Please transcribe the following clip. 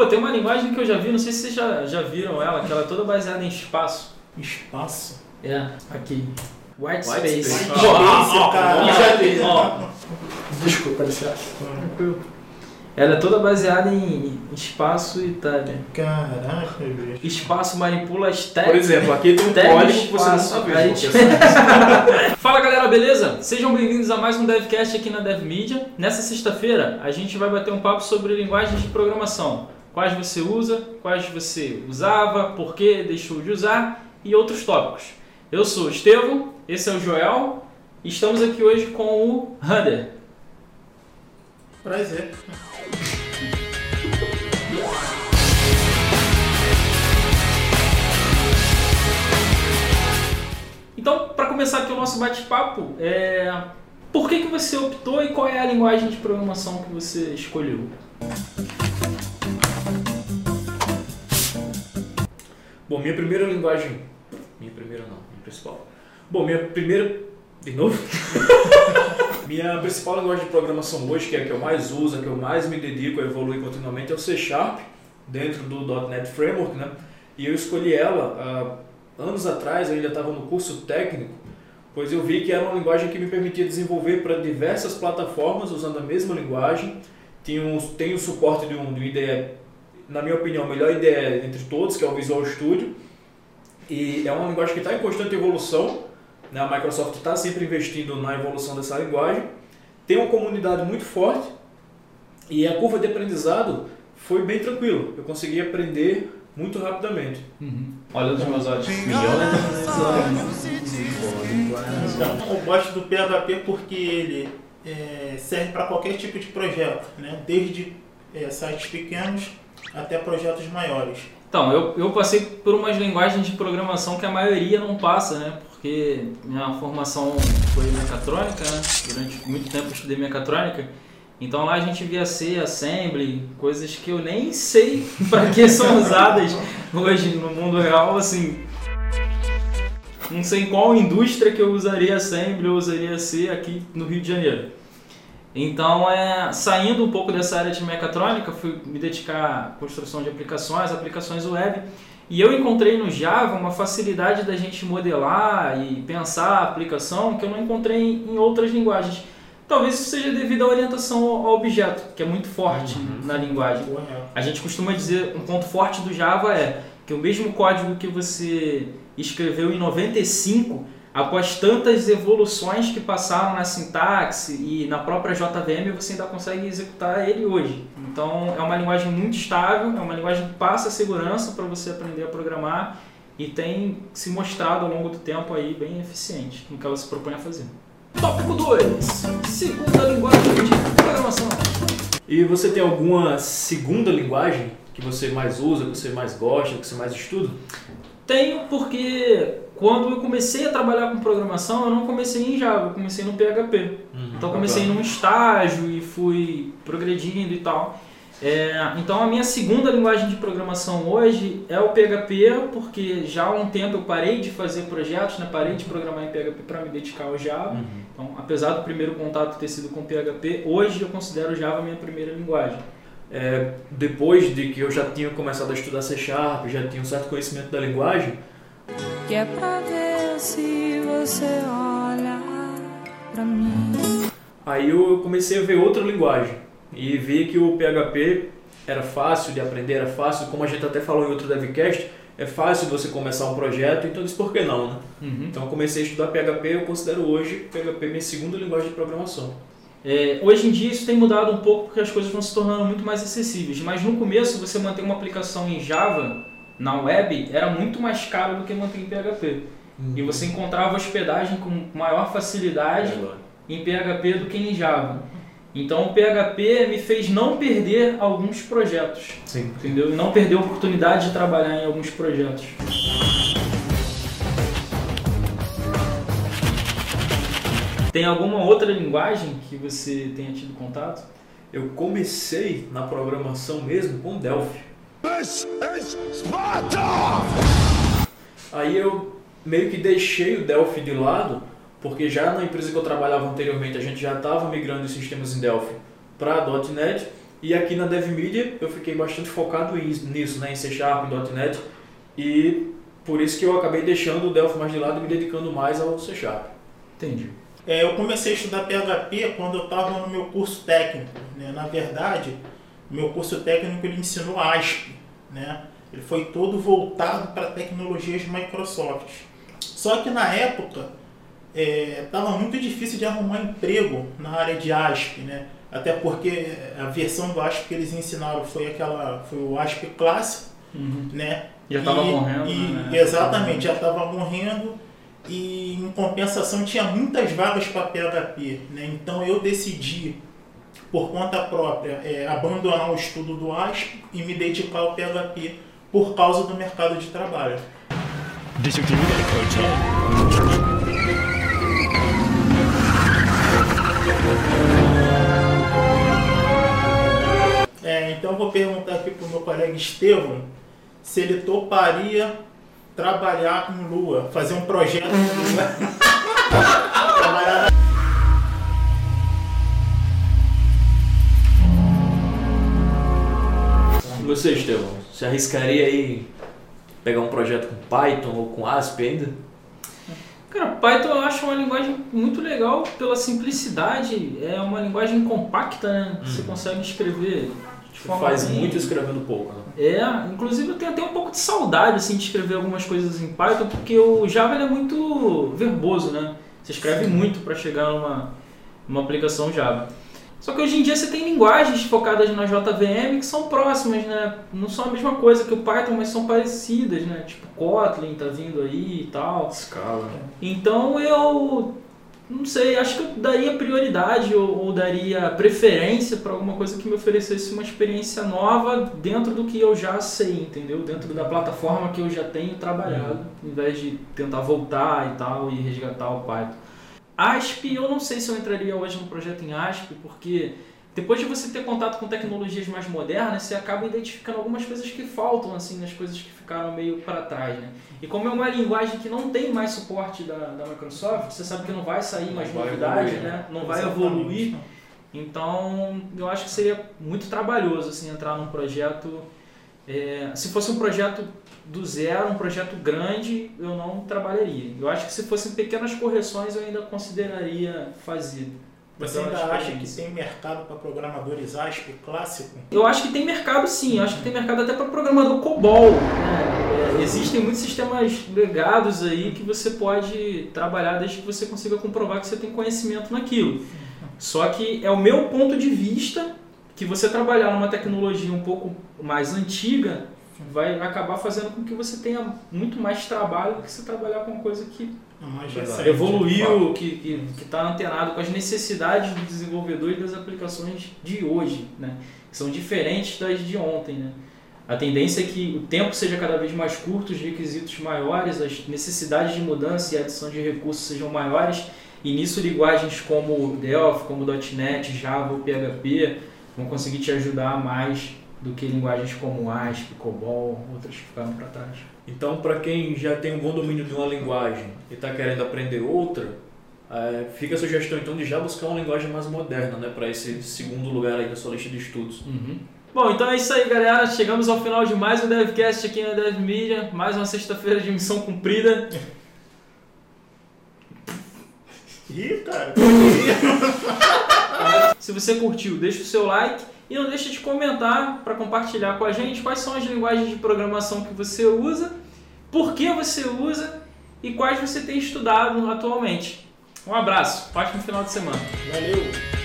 Pô, tem uma linguagem que eu já vi, não sei se vocês já, já viram ela, que ela é toda baseada em espaço. Espaço. É, aqui. White, White Space. Space. Ó, Space, ó, Desculpa, licença. Ela é toda baseada em espaço e Itália. Caraca, bicho. Espaço manipula as Por técnicas. exemplo, aqui tem um código que você não sabe. tipo- essa- Fala galera, beleza? Sejam bem-vindos a mais um DevCast aqui na DevMedia. Nessa sexta-feira a gente vai bater um papo sobre linguagens de programação. Quais você usa, quais você usava, por que deixou de usar e outros tópicos. Eu sou o Estevão, esse é o Joel e estamos aqui hoje com o Hunter. Prazer. Então, para começar aqui o nosso bate-papo, é... por que, que você optou e qual é a linguagem de programação que você escolheu? Bom, minha primeira linguagem. Minha primeira não, minha principal. Bom, minha primeira. De novo? minha principal linguagem de programação hoje, que é a que eu mais uso, a que eu mais me dedico a evoluir continuamente, é o C Sharp, dentro do .NET Framework, né? E eu escolhi ela há anos atrás, eu ainda estava no curso técnico, pois eu vi que era uma linguagem que me permitia desenvolver para diversas plataformas usando a mesma linguagem. Tinha um, tem o suporte de, um, de uma IDE na minha opinião, a melhor ideia entre todos, que é o Visual Studio. E é uma linguagem que está em constante evolução. Né? A Microsoft está sempre investindo na evolução dessa linguagem. Tem uma comunidade muito forte e a curva de aprendizado foi bem tranquilo. Eu consegui aprender muito rapidamente. Olha os meus olhos. Então, eu gosto do PHP porque ele é, serve para qualquer tipo de projeto, né? Desde é, sites pequenos até projetos maiores. Então, eu, eu passei por umas linguagens de programação que a maioria não passa, né? Porque minha formação foi mecatrônica, né? Durante muito tempo eu estudei mecatrônica. Então lá a gente via C, Assembly, coisas que eu nem sei para que são usadas hoje no mundo real, assim. Não sei em qual indústria que eu usaria Assembly ou usaria C aqui no Rio de Janeiro. Então, é, saindo um pouco dessa área de mecatrônica, fui me dedicar à construção de aplicações, aplicações web, e eu encontrei no Java uma facilidade da gente modelar e pensar a aplicação que eu não encontrei em outras linguagens. Talvez isso seja devido à orientação ao objeto, que é muito forte na linguagem. A gente costuma dizer, um ponto forte do Java é que o mesmo código que você escreveu em 95 após tantas evoluções que passaram na sintaxe e na própria JVM, você ainda consegue executar ele hoje. Então é uma linguagem muito estável, é uma linguagem que passa segurança para você aprender a programar e tem se mostrado ao longo do tempo aí bem eficiente no que ela se propõe a fazer. Tópico 2. Segunda linguagem de programação. E você tem alguma segunda linguagem que você mais usa, que você mais gosta, que você mais estuda? Tenho porque quando eu comecei a trabalhar com programação, eu não comecei em Java, eu comecei no PHP. Então eu comecei num estágio e fui progredindo e tal. É, então a minha segunda linguagem de programação hoje é o PHP, porque já há um tempo eu parei de fazer projetos, né? parei de programar em PHP para me dedicar ao Java. Uhum. Então, apesar do primeiro contato ter sido com PHP, hoje eu considero o Java a minha primeira linguagem. É, depois de que eu já tinha começado a estudar C Sharp, já tinha um certo conhecimento da linguagem, Que é pra ver se você olha pra mim. aí eu comecei a ver outra linguagem e vi que o PHP era fácil de aprender, era fácil, como a gente até falou em outro devcast, é fácil você começar um projeto, então eu disse por que não, né? Então eu comecei a estudar PHP, eu considero hoje PHP minha segunda linguagem de programação. É, hoje em dia isso tem mudado um pouco porque as coisas vão se tornando muito mais acessíveis, mas no começo você manter uma aplicação em Java na web era muito mais caro do que manter em PHP. E você encontrava hospedagem com maior facilidade em PHP do que em Java. Então o PHP me fez não perder alguns projetos, Sim. entendeu? E não perder a oportunidade de trabalhar em alguns projetos. Tem alguma outra linguagem que você tenha tido contato? Eu comecei na programação mesmo com Delphi. Aí eu meio que deixei o Delphi de lado, porque já na empresa que eu trabalhava anteriormente a gente já estava migrando os sistemas em Delphi para .NET E aqui na DevMedia eu fiquei bastante focado em- nisso, né, em C Sharp, em .NET, e por isso que eu acabei deixando o Delphi mais de lado e me dedicando mais ao C Sharp. Entendi. É, eu comecei a estudar PHP quando eu estava no meu curso técnico. Né? Na verdade, o meu curso técnico ele ensinou ASP. Né? Ele foi todo voltado para tecnologias Microsoft. Só que na época estava muito difícil de arrumar emprego na área de ASP. Né? Até porque a versão do ASP que eles ensinaram foi aquela foi o ASP clássico. Uhum. Né? Já tava E- morrendo, e- né? Exatamente, já estava morrendo e em compensação tinha muitas vagas para PHP. Né? Então eu decidi, por conta própria, é, abandonar o estudo do ASP e me dedicar ao PHP por causa do mercado de trabalho. É, então eu vou perguntar aqui para o meu colega Estevam se ele toparia trabalhar com Lua, fazer um projeto com Lua. Trabalhar na- E você, Estevão, se arriscaria aí pegar um projeto com Python ou com ASP ainda? Cara, Python eu acho uma linguagem muito legal pela simplicidade. É uma linguagem compacta, né? Você Uhum. consegue escrever forma faz muito escrevendo pouco, né? É, inclusive eu tenho até um pouco de saudade assim, de escrever algumas coisas em Python, porque o Java é muito verboso, né? Você escreve muito para chegar numa, numa aplicação Java. Só que hoje em dia você tem linguagens focadas na JVM que são próximas, né? Não são a mesma coisa que o Python, mas são parecidas, né? Tipo Kotlin tá vindo aí e tal. Scala. Então eu não sei, acho que eu daria prioridade ou, ou daria preferência para alguma coisa que me oferecesse uma experiência nova dentro do que eu já sei, entendeu? Dentro da plataforma que eu já tenho trabalhado, em vez de tentar voltar e tal e resgatar o Python. ASP, eu não sei se eu entraria hoje no projeto em ASP, porque depois de você ter contato com tecnologias mais modernas, você acaba identificando algumas coisas que faltam, assim, nas coisas que ficaram meio para trás, né? E como é uma linguagem que não tem mais suporte da, da Microsoft, você sabe que não vai sair mais novidade, evoluir, né? Não vai Exatamente. evoluir. Então, eu acho que seria muito trabalhoso, assim, entrar num projeto... é, se fosse um projeto do zero, um projeto grande, eu não trabalharia. Eu acho que se fossem pequenas correções, eu ainda consideraria fazer. Você ainda acha que tem mercado para programadores ASP clássico? Eu acho que tem mercado sim, eu acho que tem mercado até para programador COBOL. Né? É, existem muitos sistemas legados aí que você pode trabalhar desde que você consiga comprovar que você tem conhecimento naquilo. Só que é o meu ponto de vista que você trabalhar numa tecnologia um pouco mais antiga vai acabar fazendo com que você tenha muito mais trabalho do que você trabalhar com uma coisa que recente. evoluiu, que está antenado com as necessidades do desenvolvedor e das aplicações de hoje, né? que são diferentes das de ontem. Né? A tendência é que o tempo seja cada vez mais curto, os requisitos maiores, as necessidades de mudança e adição de recursos sejam maiores, e nisso linguagens como Delphi, como .NET, Java ou PHP vão conseguir te ajudar mais do que linguagens como ASP, COBOL, outras que ficaram para trás. Então, para quem já tem um bom domínio de uma linguagem e está querendo aprender outra, é, fica a sugestão então de já buscar uma linguagem mais moderna, né, para esse segundo lugar aí na sua lista de estudos. Bom, então é isso aí, galera. Chegamos ao final de mais um DevCast aqui na Dev Media. Mais uma sexta-feira de missão cumprida. Ih, cara, Se você curtiu, deixa o seu like e não deixa de comentar para compartilhar com a gente quais são as linguagens de programação que você usa, por que você usa e quais você tem estudado atualmente. Um abraço, ótimo final de semana. valeu.